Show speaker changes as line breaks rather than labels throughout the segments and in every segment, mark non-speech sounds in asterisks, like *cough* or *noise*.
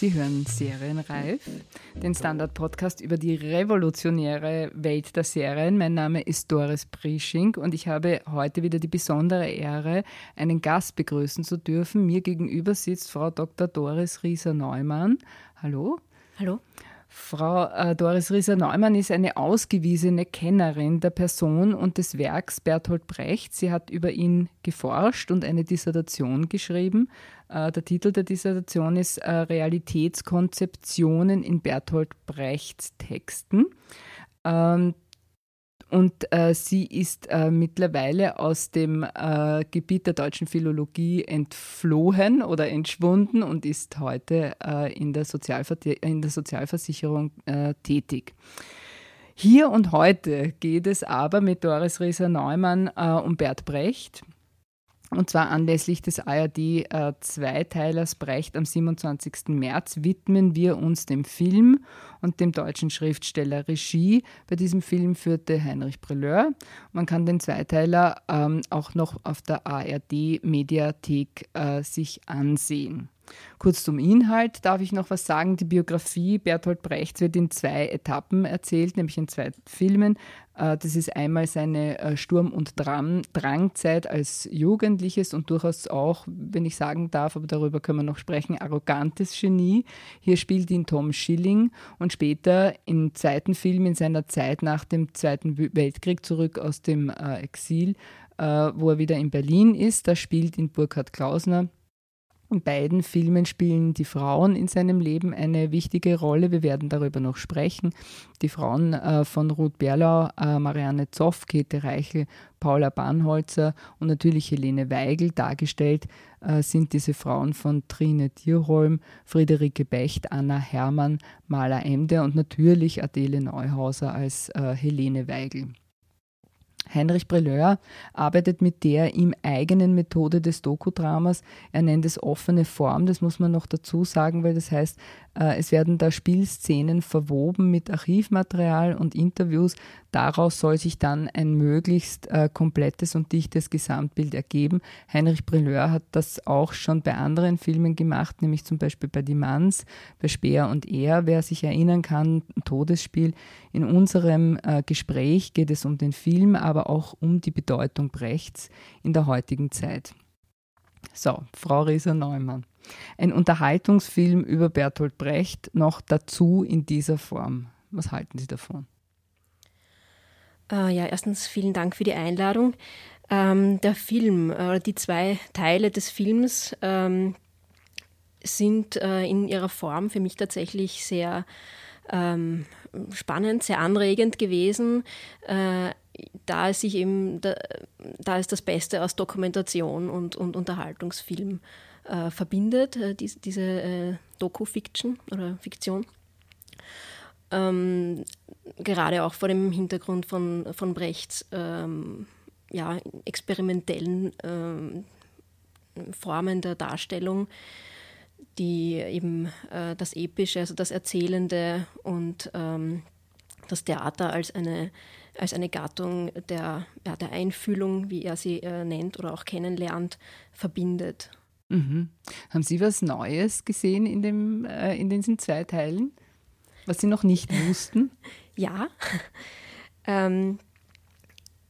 Sie hören Serienreif, den Standard-Podcast über die revolutionäre Welt der Serien. Mein Name ist Doris Prisching und ich habe heute wieder die besondere Ehre, einen Gast begrüßen zu dürfen. Mir gegenüber sitzt Frau Dr. Doris Rieser-Neumann. Hallo.
Hallo.
Frau äh, Doris Rieser-Neumann ist eine ausgewiesene Kennerin der Person und des Werks Bertolt Brecht. Sie hat über ihn geforscht und eine Dissertation geschrieben. Äh, der Titel der Dissertation ist äh, Realitätskonzeptionen in Bertolt Brechts Texten. Ähm, und äh, sie ist mittlerweile aus dem Gebiet der deutschen Philologie entflohen oder entschwunden und ist heute in, der in, der Sozialversicherung tätig. Hier und heute geht es aber mit Doris Rieser-Neumann um Bert Brecht. Und zwar anlässlich des ARD-Zweiteilers äh, Brecht am 27. März widmen wir uns dem Film und dem deutschen Schriftsteller Regie. Bei diesem Film führte Heinrich Brelleur. Man kann den Zweiteiler ähm, auch noch auf der ARD-Mediathek äh, sich ansehen. Kurz zum Inhalt darf ich noch was sagen. Die Biografie Bertolt Brechts wird in zwei Etappen erzählt, nämlich in zwei Filmen. Äh, das ist einmal seine äh, Sturm- und Drangzeit als Jugendliches und durchaus auch, wenn ich sagen darf, aber darüber können wir noch sprechen, arrogantes Genie. Hier spielt ihn Tom Schilling und später im zweiten Film in seiner Zeit nach dem Zweiten Weltkrieg zurück aus dem äh, Exil, wo er wieder in Berlin ist. Da spielt ihn Burkhard Klausner in beiden Filmen spielen die Frauen in seinem Leben eine wichtige Rolle. Wir werden darüber noch sprechen. Die Frauen äh, von Ruth Berlau, äh, Marianne Zoff, Käthe Reichel, Paula Bannholzer und natürlich Helene Weigel dargestellt äh, sind diese Frauen von Trine Dierholm, Friederike Becht, Anna Hermann, Maler Emde und natürlich Adele Neuhauser als Helene Weigel. Heinrich Brelleur arbeitet mit der ihm eigenen Methode des Dokudramas. Er nennt es offene Form, das muss man noch dazu sagen, weil das heißt, äh, es werden da Spielszenen verwoben mit Archivmaterial und Interviews. Daraus soll sich dann ein möglichst äh, komplettes und dichtes Gesamtbild ergeben. Heinrich Brilleur hat das auch schon bei anderen Filmen gemacht, nämlich zum Beispiel bei Die Manns, bei Speer und Er. Wer sich erinnern kann, Todesspiel. In unserem äh, Gespräch geht es um den Film, aber auch um die Bedeutung Brechts in der heutigen Zeit. So, Frau Rieser-Neumann. Ein Unterhaltungsfilm über Bertolt Brecht noch dazu in dieser Form. Was halten Sie davon?
Äh, ja, erstens vielen Dank für die Einladung. Ähm, der Film, äh, die zwei Teile des Films ähm, sind äh, in ihrer Form für mich tatsächlich sehr ähm, spannend, sehr anregend gewesen. Äh, da es sich eben, da, da es das Beste aus Dokumentation und, und Unterhaltungsfilm äh, verbindet, äh, die, diese äh, Doku-Fiction oder Fiktion. Ähm, gerade auch vor dem Hintergrund von, von Brechts ähm, ja, experimentellen ähm, Formen der Darstellung, die eben äh, das Epische, also das Erzählende und ähm, das Theater als eine, als eine Gattung der, ja, der Einfühlung, wie er sie äh, nennt oder auch kennenlernt, verbindet.
Mhm. Haben Sie was Neues gesehen in, dem, äh, in diesen zwei Teilen, was Sie noch nicht *laughs* wussten?
ja. *laughs* ähm,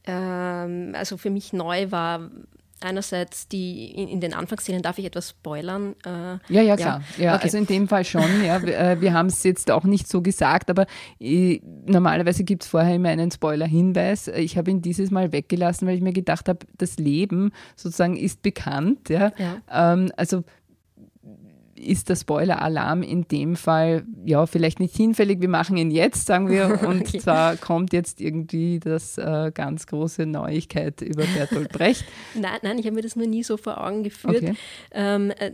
ähm, also für mich neu war einerseits die in, in, den Anfangsszenen darf ich etwas spoilern.
Äh, ja, ja, klar. Ja, ja okay. Also in dem Fall schon, ja. Wir, äh, wir haben es jetzt auch nicht so gesagt, aber äh, normalerweise gibt es vorher immer einen Spoiler-Hinweis. Ich habe ihn dieses Mal weggelassen, weil ich mir gedacht habe, das Leben sozusagen ist bekannt. Ja. ja. Ähm, also ist der Spoiler-Alarm in dem Fall ja vielleicht nicht hinfällig. Wir machen ihn jetzt, sagen wir. *laughs* Und okay. zwar kommt jetzt irgendwie das äh, ganz große Neuigkeit über Bertolt Brecht. *laughs*
nein, nein, ich habe mir das nur nie so vor Augen geführt. Okay. Ähm, äh,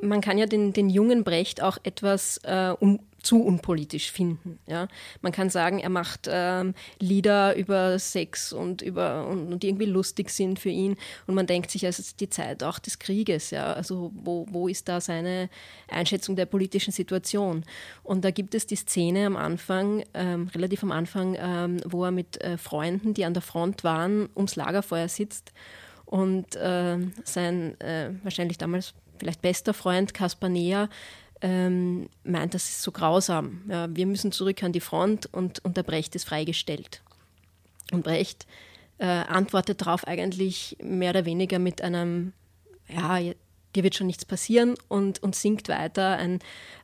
man kann ja den, den jungen Brecht auch etwas äh, um, zu unpolitisch finden. Ja? Man kann sagen, er macht ähm, Lieder über Sex und, über, und, und, die irgendwie lustig sind für ihn. Und man denkt sich, ist die Zeit auch des Krieges. Ja? Also wo, wo ist da seine Einschätzung der politischen Situation? Und da gibt es die Szene am Anfang, ähm, relativ am Anfang, ähm, wo er mit äh, Freunden, die an der Front waren, ums Lagerfeuer sitzt und äh, sein äh, wahrscheinlich damals vielleicht bester Freund Kaspar Neher ähm, meint, das ist so grausam. Ja, wir müssen zurück an die Front und, und der Brecht ist freigestellt. Und Brecht äh, antwortet darauf eigentlich mehr oder weniger mit einem, ja, dir wird schon nichts passieren und, und singt weiter ein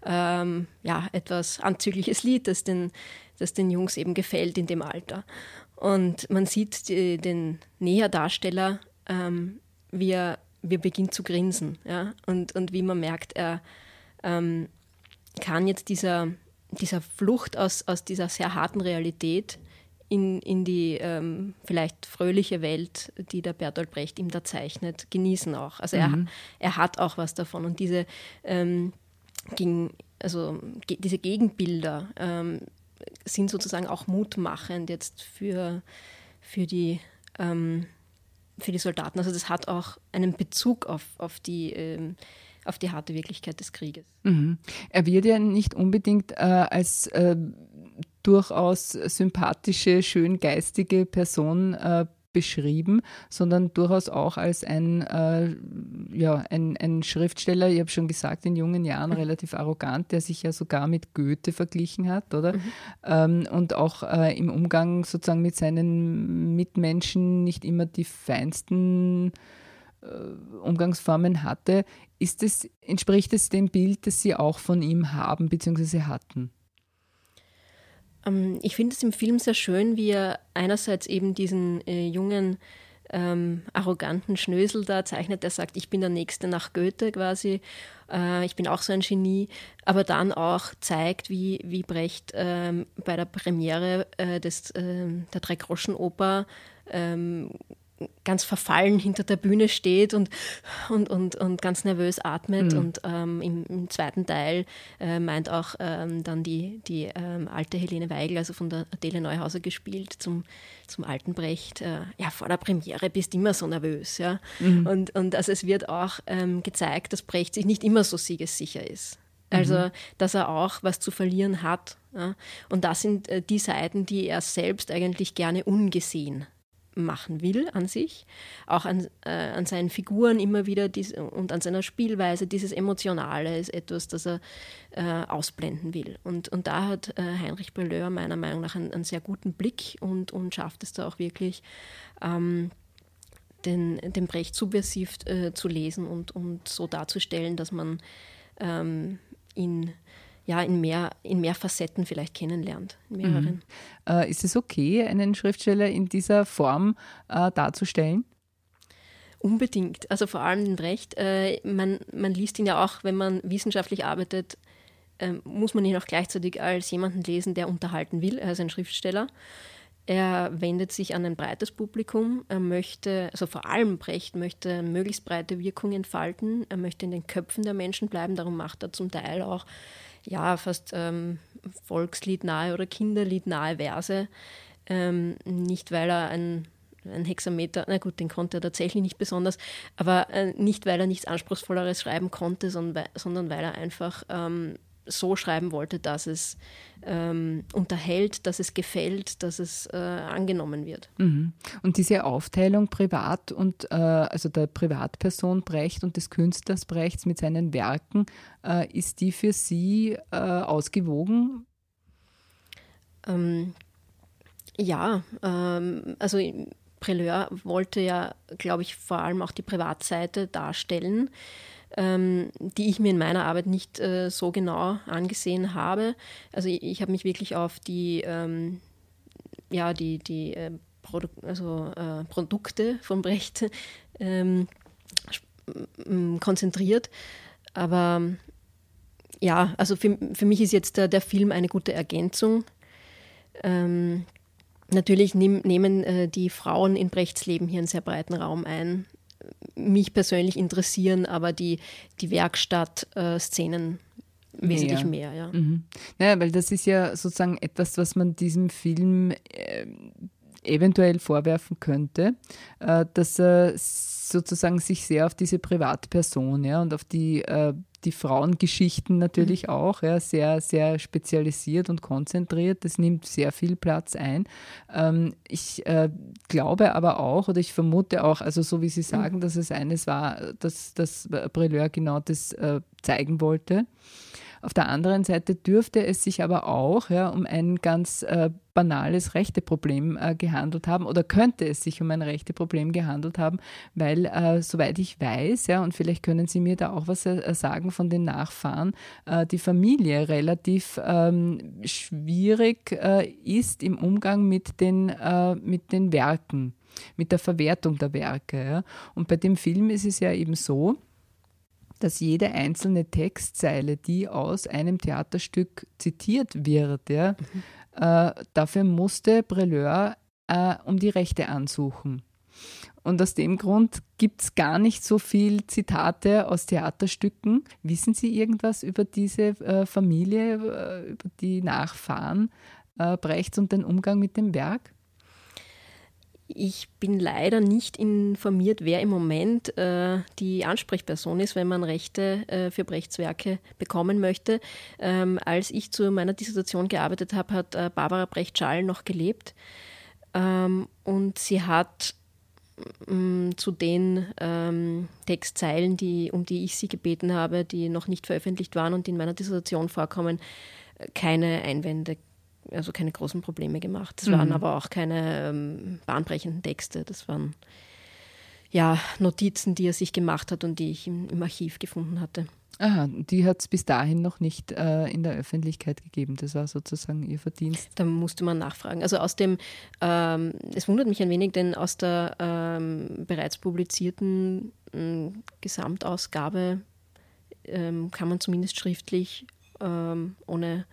ähm, ja, etwas anzügliches Lied, das den, das den Jungs eben gefällt in dem Alter. Und man sieht die, den Näherdarsteller, ähm, wie, er, wie er beginnt zu grinsen. Ja? Und, und wie man merkt, er ähm, kann jetzt dieser, dieser Flucht aus, aus dieser sehr harten Realität in, in die ähm, vielleicht fröhliche Welt, die der Bertolt Brecht ihm da zeichnet, genießen auch. Also mhm. er, er hat auch was davon. Und diese, ähm, gegen, also, ge diese Gegenbilder ähm, sind sozusagen auch mutmachend jetzt für, für, die, ähm, für die Soldaten. Also das hat auch einen Bezug auf, auf die ähm, auf die harte Wirklichkeit des Krieges.
Mhm. Er wird ja nicht unbedingt äh, als äh, durchaus sympathische, schön geistige Person äh, beschrieben, sondern durchaus auch als ein, äh, ja, ein, ein Schriftsteller, ich habe schon gesagt, in jungen Jahren relativ arrogant, der sich ja sogar mit Goethe verglichen hat, oder? Mhm. Ähm, und auch äh, im Umgang sozusagen mit seinen Mitmenschen nicht immer die feinsten Umgangsformen hatte. Ist es, entspricht es dem Bild, das Sie auch von ihm haben bzw. hatten?
Ähm, ich finde es im Film sehr schön, wie er einerseits eben diesen äh, jungen, ähm, arroganten Schnösel da zeichnet, der sagt, ich bin der Nächste nach Goethe quasi, äh, ich bin auch so ein Genie, aber dann auch zeigt, wie, wie Brecht ähm, bei der Premiere äh, des, äh, der Drei-Groschen-Oper ähm, ganz verfallen hinter der Bühne steht und, und, und, und ganz nervös atmet. Mhm. Und ähm, im, im, zweiten Teil äh, meint auch ähm, dann die, die ähm, alte Helene Weigel, also von der Adele Neuhauser gespielt, zum, zum alten Brecht, äh, ja, vor der Premiere bist du immer so nervös. Ja? Mhm. Und, und also es wird auch ähm, gezeigt, dass Brecht sich nicht immer so siegessicher ist. Also, mhm. dass er auch was zu verlieren hat. Ja? Und das sind äh, die Seiten, die er selbst eigentlich gerne ungesehen machen will an sich, auch an, äh, an seinen Figuren immer wieder dies, und an seiner Spielweise. Dieses Emotionale ist etwas, das er äh, ausblenden will. Und, und da hat äh, Heinrich Brelleur meiner Meinung nach einen, einen, sehr guten Blick und, und schafft es da auch wirklich, ähm, den, den Brecht subversiv äh, zu lesen und, und so darzustellen, dass man ähm, ihn ja, in, mehr, in mehr Facetten vielleicht kennenlernt, mehreren. Mhm.
Äh, ist es okay, einen Schriftsteller in dieser Form äh, darzustellen?
Unbedingt. Also vor allem den Brecht. Äh, man, man liest ihn ja auch, wenn man wissenschaftlich arbeitet, äh, muss man ihn auch gleichzeitig als jemanden lesen, der unterhalten will. Er ist ein Schriftsteller. Er wendet sich an ein breites Publikum. Er möchte, also vor allem Brecht möchte möglichst breite Wirkung entfalten. Er möchte in den Köpfen der Menschen bleiben. Darum macht er zum Teil auch ja, fast ähm, volksliednahe oder kinderliednahe Verse. Ähm, nicht, weil er ein, ein Hexameter, na gut, den konnte er tatsächlich nicht besonders, aber äh, nicht, weil er nichts Anspruchsvolleres schreiben konnte, sondern, sondern weil er einfach ähm, so schreiben wollte, dass es ähm, unterhält, dass es gefällt, dass es äh, angenommen wird.
Mhm. Und diese Aufteilung Privat und äh, also der Privatperson Brecht und des Künstlers Brechts mit seinen Werken, äh, ist die für Sie äh, ausgewogen?
Ähm, ja, ähm, also Preleur wollte ja, glaube ich, vor allem auch die Privatseite darstellen ähm, die ich mir in meiner Arbeit nicht äh, so genau angesehen habe. Also ich, ich habe mich wirklich auf die, ähm, ja, die, die äh, Produ also, äh, Produkte von Brecht *laughs* ähm, konzentriert. Aber ja, also für, für mich ist jetzt der, der Film eine gute Ergänzung. Ähm, natürlich nehm, nehmen äh, die Frauen in Brechts Leben hier einen sehr breiten Raum ein mich persönlich interessieren, aber die, die Werkstatt-Szenen wesentlich mehr. ja.
Mhm. Naja, weil das ist ja sozusagen etwas, was man diesem Film äh, eventuell vorwerfen könnte, äh, dass er sozusagen sich sehr auf diese Privatperson ja, und auf die, äh, die Frauengeschichten natürlich mhm. auch, ja, sehr, sehr spezialisiert und konzentriert. Das nimmt sehr viel Platz ein. Ähm, ich äh, glaube aber auch, oder ich vermute auch, also so wie Sie sagen, mhm. dass es eines war, dass, dass Breleur genau das äh, zeigen wollte. Auf der anderen Seite dürfte es sich aber auch ja, um ein ganz äh, banales Rechteproblem äh, gehandelt haben oder könnte es sich um ein Rechteproblem gehandelt haben, weil äh, soweit ich weiß, ja, und vielleicht können Sie mir da auch was äh, sagen von den Nachfahren, äh, die Familie relativ ähm, schwierig äh, ist im Umgang mit den, mit den Werken mit der Verwertung der Werke. Ja. Und bei dem Film ist es ja eben so, dass jede einzelne Textzeile, die aus einem Theaterstück zitiert wird, ja, mhm. äh, dafür musste Breleur äh, um die Rechte ansuchen. Und aus dem Grund gibt es gar nicht so viel Zitate aus Theaterstücken. Wissen Sie irgendwas über diese äh, Familie, äh, über die Nachfahren äh, Brechts und den Umgang mit dem Werk?
Ich bin leider nicht informiert, wer im Moment äh, die Ansprechperson ist, wenn man Rechte äh, für Brechtswerke bekommen möchte. Ähm, als ich zu meiner Dissertation gearbeitet habe, hat äh, Barbara Brecht-Schall noch gelebt. Ähm, und sie hat mm, zu den ähm, Textzeilen, die, um die ich sie gebeten habe, die noch nicht veröffentlicht waren und in meiner Dissertation vorkommen, keine Einwände also keine großen Probleme gemacht. Das mhm. waren aber auch keine ähm, bahnbrechenden Texte. Das waren ja Notizen, die er sich gemacht hat und die ich im, im Archiv gefunden hatte.
Aha, die hat es bis dahin noch nicht äh, in der Öffentlichkeit gegeben. Das war sozusagen ihr Verdienst.
Da musste man nachfragen. Also aus dem, ähm, es wundert mich ein wenig, denn aus der ähm, bereits publizierten äh, Gesamtausgabe ähm, kann man zumindest schriftlich ähm, ohne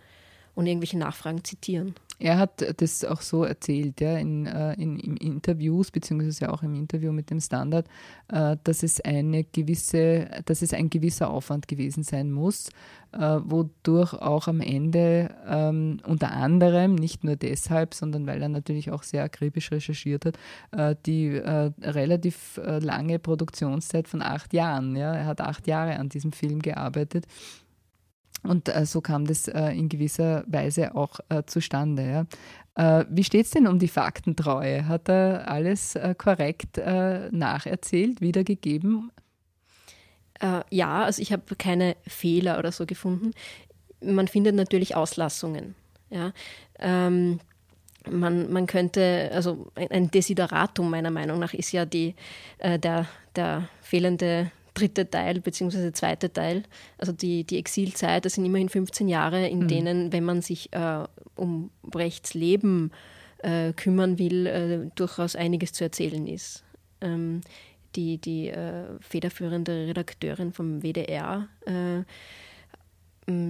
ohne irgendwelche Nachfragen zitieren.
Er hat das auch so erzählt, ja, in, äh, in, in Interviews, beziehungsweise auch im Interview mit dem Standard, äh, dass es eine gewisse, dass es ein gewisser Aufwand gewesen sein muss, äh, wodurch auch am Ende ähm, unter anderem, nicht nur deshalb, sondern weil er natürlich auch sehr akribisch recherchiert hat, die relativ lange Produktionszeit von acht Jahren. Ja, er hat acht Jahre an diesem Film gearbeitet und äh, so kam das äh, in gewisser Weise auch äh, zustande. Ja. Äh, wie steht es denn um die Faktentreue? Hat er alles äh, korrekt äh, nacherzählt, wiedergegeben?
ja, also ich habe keine Fehler oder so gefunden. Man findet natürlich Auslassungen. Ja. Ähm, man, man könnte, also ein Desideratum meiner Meinung nach ist ja die, der, der fehlende dritte Teil bzw. zweite Teil, also die, die Exilzeit, das sind immerhin 15 Jahre, in mhm. denen, wenn man sich äh, um Brechts Leben äh, kümmern will, äh, durchaus einiges zu erzählen ist. Ähm, die die äh, federführende Redakteurin vom WDR äh,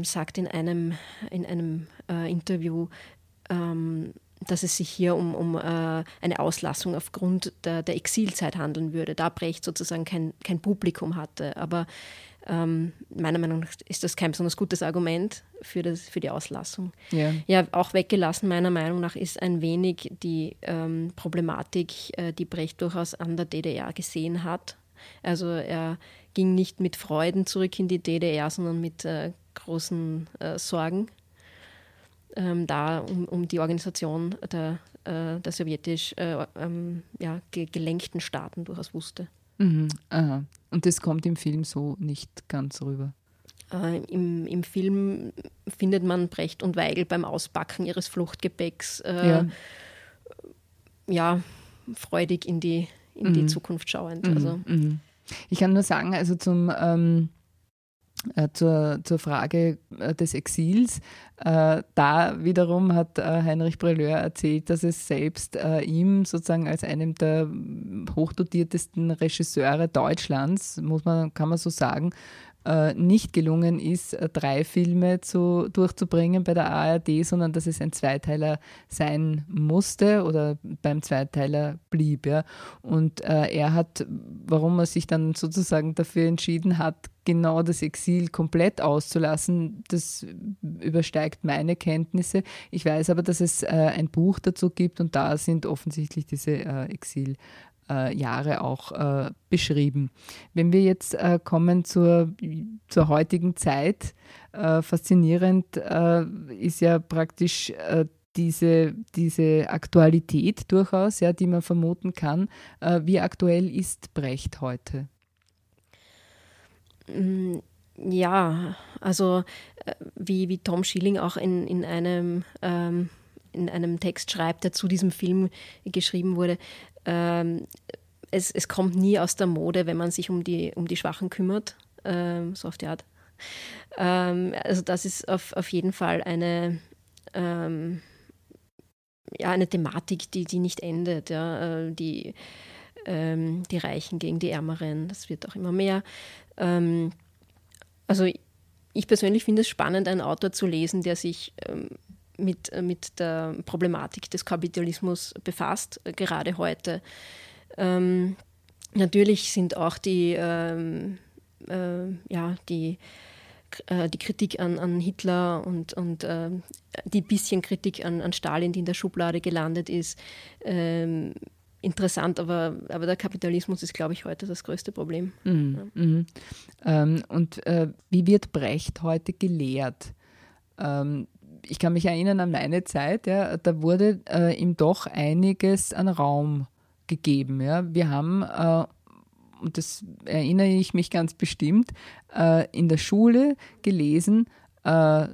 sagt in einem, in einem äh, Interview, ähm, dass es sich hier um, um äh, eine Auslassung aufgrund der, der, Exilzeit handeln würde, da Brecht sozusagen kein, kein Publikum hatte. Aber ähm, meiner Meinung nach ist das kein besonders gutes Argument für, das, für die Auslassung. Ja. ja, auch weggelassen, meiner Meinung nach, ist ein wenig die ähm, Problematik, äh, die Brecht durchaus an der DDR gesehen hat. Also er ging nicht mit Freuden zurück in die DDR, sondern mit äh, großen äh, Sorgen ähm, da um, um, die Organisation der, äh, der sowjetisch äh, ähm, ja, ge gelenkten Staaten durchaus wusste.
Mhm, aha. Und das kommt im Film so nicht ganz rüber.
Äh, im, Im Film findet man Brecht und Weigel beim Auspacken ihres Fluchtgepäcks äh, ja. ja. freudig in die, in mhm. die Zukunft schauend. Mhm. Also.
Mhm. Ich kann nur sagen, also zum ähm, äh, zur, zur Frage äh, des Exils. Äh, da wiederum hat Heinrich Breleur erzählt, dass es selbst ihm sozusagen als einem der hochdotiertesten Regisseure Deutschlands, muss man, kann man so sagen, äh, nicht gelungen ist, äh, drei Filme zu, durchzubringen bei der ARD, sondern dass es ein Zweiteiler sein musste oder beim Zweiteiler blieb. Ja. Und äh, er hat, warum er sich dann sozusagen dafür entschieden hat, genau das Exil komplett auszulassen, das übersteigt meine Kenntnisse. Ich weiß aber, dass es äh, ein Buch dazu gibt und da sind offensichtlich diese äh, Exil äh, Jahre auch äh, beschrieben. Wenn wir jetzt äh, kommen zur, zur heutigen Zeit, äh, faszinierend äh, ist ja praktisch äh, diese, diese Aktualität durchaus, ja, die man vermuten kann. wie aktuell ist Brecht heute?
Mm, ja, also wie, wie Tom Schilling auch in, in einem ähm, in einem Text schreibt, der zu diesem Film geschrieben wurde, ähm, es, es kommt nie aus der Mode, wenn man sich um die, um die Schwachen kümmert, ähm, so auf die Art. Ähm, also das ist auf, auf jeden Fall eine, ähm, ja, eine Thematik, die, die nicht endet. Ja, äh, die, ähm, die Reichen gegen die Ärmeren, das wird auch immer mehr. Ähm, also ich persönlich finde es spannend, einen Autor zu lesen, der sich mit, äh, mit der Problematik des Kapitalismus befasst, äh, gerade heute. Ähm, natürlich sind auch die, ähm, äh, ja, die, äh, die Kritik an, an Hitler und, und äh, die bisschen Kritik an, an Stalin, die in der Schublade gelandet ist, ähm, interessant, aber, aber der Kapitalismus ist, glaube ich, heute das größte Problem.
Mhm. Ja. Mhm. Ähm, und äh, wie wird Brecht heute gelehrt? Ähm, ich kann mich erinnern an meine Zeit, ja, da wurde äh, ihm doch einiges an Raum gegeben. Ja. Wir haben, äh, und das erinnere ich mich ganz bestimmt, äh, in der Schule gelesen, äh,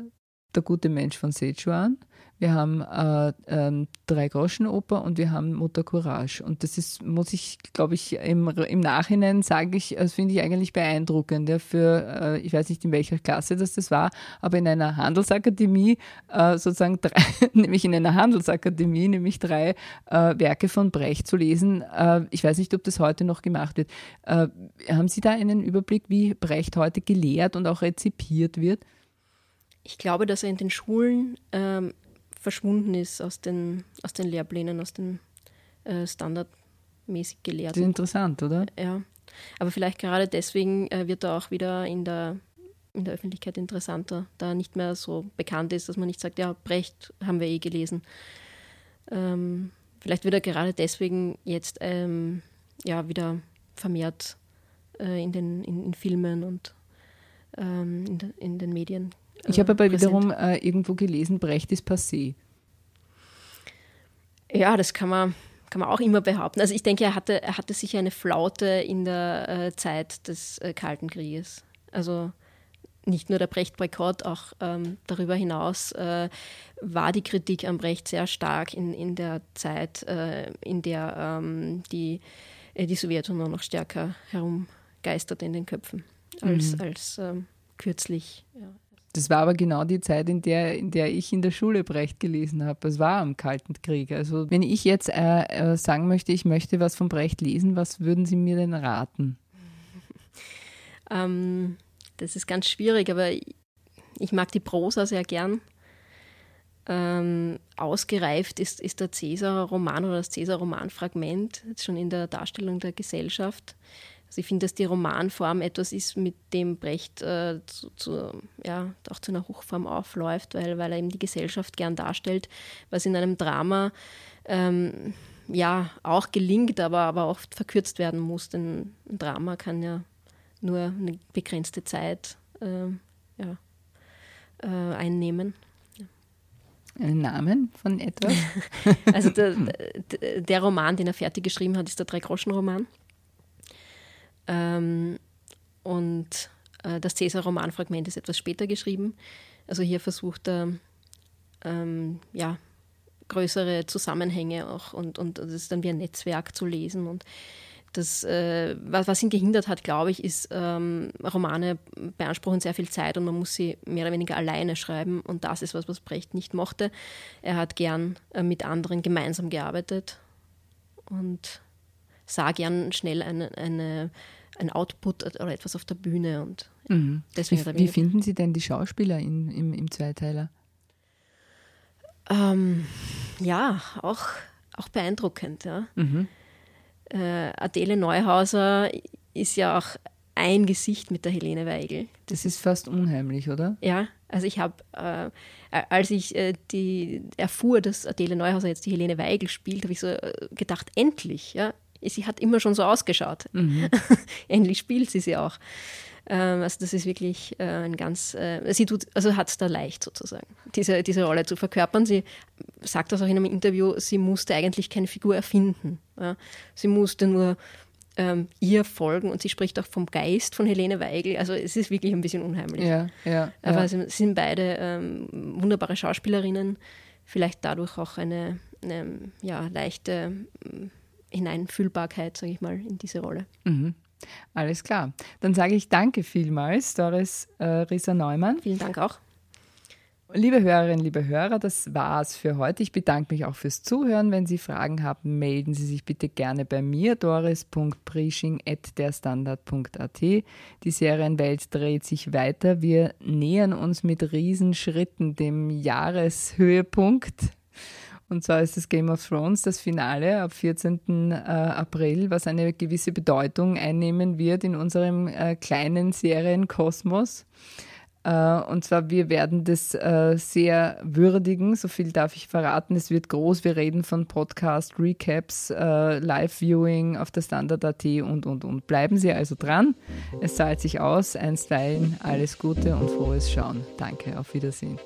Der gute Mensch von Sichuan wir haben äh, ähm, Drei Groschen Oper und wir haben Mutter Courage. Und das ist, muss ich, glaube ich, im, im Nachhinein sage ich, das finde ich eigentlich beeindruckend. Ja, für, äh, ich weiß nicht in welcher Klasse das das war, aber in einer Handelsakademie, äh, sozusagen drei, *laughs* nämlich in einer Handelsakademie, nämlich drei äh, Werke von Brecht zu lesen. Äh, ich weiß nicht, ob das heute noch gemacht wird. Äh, haben Sie da einen Überblick, wie Brecht heute gelehrt und auch rezipiert wird?
Ich glaube, dass er in den Schulen ähm, verschwunden ist aus den, aus den Lehrplänen, aus den äh, standardmäßig gelehrten. Das
ist interessant, oder?
Ja. Aber vielleicht gerade deswegen äh, wird er auch wieder in der, in der Öffentlichkeit interessanter, da nicht mehr so bekannt ist, dass man nicht sagt, ja, Brecht haben wir eh gelesen. Ähm, vielleicht wird er gerade deswegen jetzt ähm, ja, wieder vermehrt äh, in, den, in, in, Filmen und ähm, in, de, in den Medien
ich habe aber wiederum äh, irgendwo gelesen, Brecht ist passé.
Ja, das kann man, kann man auch immer behaupten. Also ich denke, er hatte, er hatte sicher eine Flaute in der äh, Zeit des äh, Kalten Krieges. Also nicht nur der Brecht-Boykott, auch ähm, darüber hinaus äh, war die Kritik am Brecht sehr stark in, in der Zeit, äh, in der ähm, die, äh, die Sowjetunion noch stärker herumgeisterte in den Köpfen als, mhm. als ähm, kürzlich. Ja.
Das war aber genau die Zeit, in der, in der ich in der Schule Brecht gelesen habe. Es war am Kalten Krieg. Also wenn ich jetzt äh, äh, sagen möchte, ich möchte was von Brecht lesen, was würden Sie mir denn raten? *laughs*
Ähm, das ist ganz schwierig, aber ich mag die Prosa sehr gern. Ähm, ausgereift ist, ist der Cäsar-Roman oder das Cäsar-Roman-Fragment schon in der Darstellung der Gesellschaft. Also ich finde, dass die Romanform etwas ist, mit dem Brecht äh, zu, zu, ja, auch zu einer Hochform aufläuft, weil, weil er eben die Gesellschaft gern darstellt, was in einem Drama ähm, ja auch gelingt, aber, aber oft verkürzt werden muss. Denn ein Drama kann ja nur eine begrenzte Zeit äh, ja, äh, einnehmen.
Einen Namen von etwas? *laughs*
also der, der, Roman, den er fertig geschrieben hat, ist der Drei-Groschen-Roman. Ähm, und äh, das Cäsar-Romanfragment ist etwas später geschrieben. Also hier versucht er ähm, ja, größere Zusammenhänge auch und, und das ist dann wie ein Netzwerk zu lesen. Und das, äh, was, was ihn gehindert hat, glaube ich, ist, ähm, Romane beanspruchen sehr viel Zeit und man muss sie mehr oder weniger alleine schreiben. Und das ist was, was Brecht nicht mochte. Er hat gern äh, mit anderen gemeinsam gearbeitet und sah gern schnell eine, eine, ein Output oder etwas auf der Bühne. Und
mhm. deswegen wie, wie finden Sie denn die Schauspieler in, im, im Zweiteiler?
Ähm, ja, auch, auch beeindruckend. Ja. Mhm. Äh, Adele Neuhauser ist ja auch ein Gesicht mit der Helene Weigel.
Das ist fast unheimlich, oder?
Ja, also ich habe, äh, als ich äh, die erfuhr, dass Adele Neuhauser jetzt die Helene Weigel spielt, habe ich so äh, gedacht, endlich, ja, sie hat immer schon so ausgeschaut. Mhm. *laughs* Ähnlich spielt sie sie auch. Ähm, also das ist wirklich äh, ein ganz, äh, sie tut, also hat es da leicht sozusagen, diese, diese Rolle zu verkörpern. Sie sagt das auch in einem Interview, sie musste eigentlich keine Figur erfinden. Ja. Sie musste nur ähm, ihr folgen und sie spricht auch vom Geist von Helene Weigel. Also es ist wirklich ein bisschen unheimlich.
Ja, ja,
Aber ja. sie sind beide ähm, wunderbare Schauspielerinnen, vielleicht dadurch auch eine, eine ja, leichte Hineinfühlbarkeit, sage ich mal, in diese Rolle.
Mhm. Alles klar. Dann sage ich danke vielmals, Doris äh, Rieser-Neumann.
Vielen Dank auch.
Liebe Hörerinnen, liebe Hörer, das war's für heute. Ich bedanke mich auch fürs Zuhören. Wenn Sie Fragen haben, melden Sie sich bitte gerne bei mir, doris.preaching.derstandard.at. Die Serienwelt dreht sich weiter. Wir nähern uns mit Riesenschritten dem Jahreshöhepunkt. Und zwar ist das Game of Thrones das Finale ab 14. Äh, April, was eine gewisse Bedeutung einnehmen wird in unserem äh, kleinen Serienkosmos. Äh, und zwar, wir werden das sehr würdigen, so viel darf ich verraten. Es wird groß, wir reden von Podcast, Recaps, Live-Viewing auf der Standard.at und, und, und. Bleiben Sie also dran. Es zahlt sich aus. Einstweilen alles Gute und frohes Schauen. Danke, auf Wiedersehen.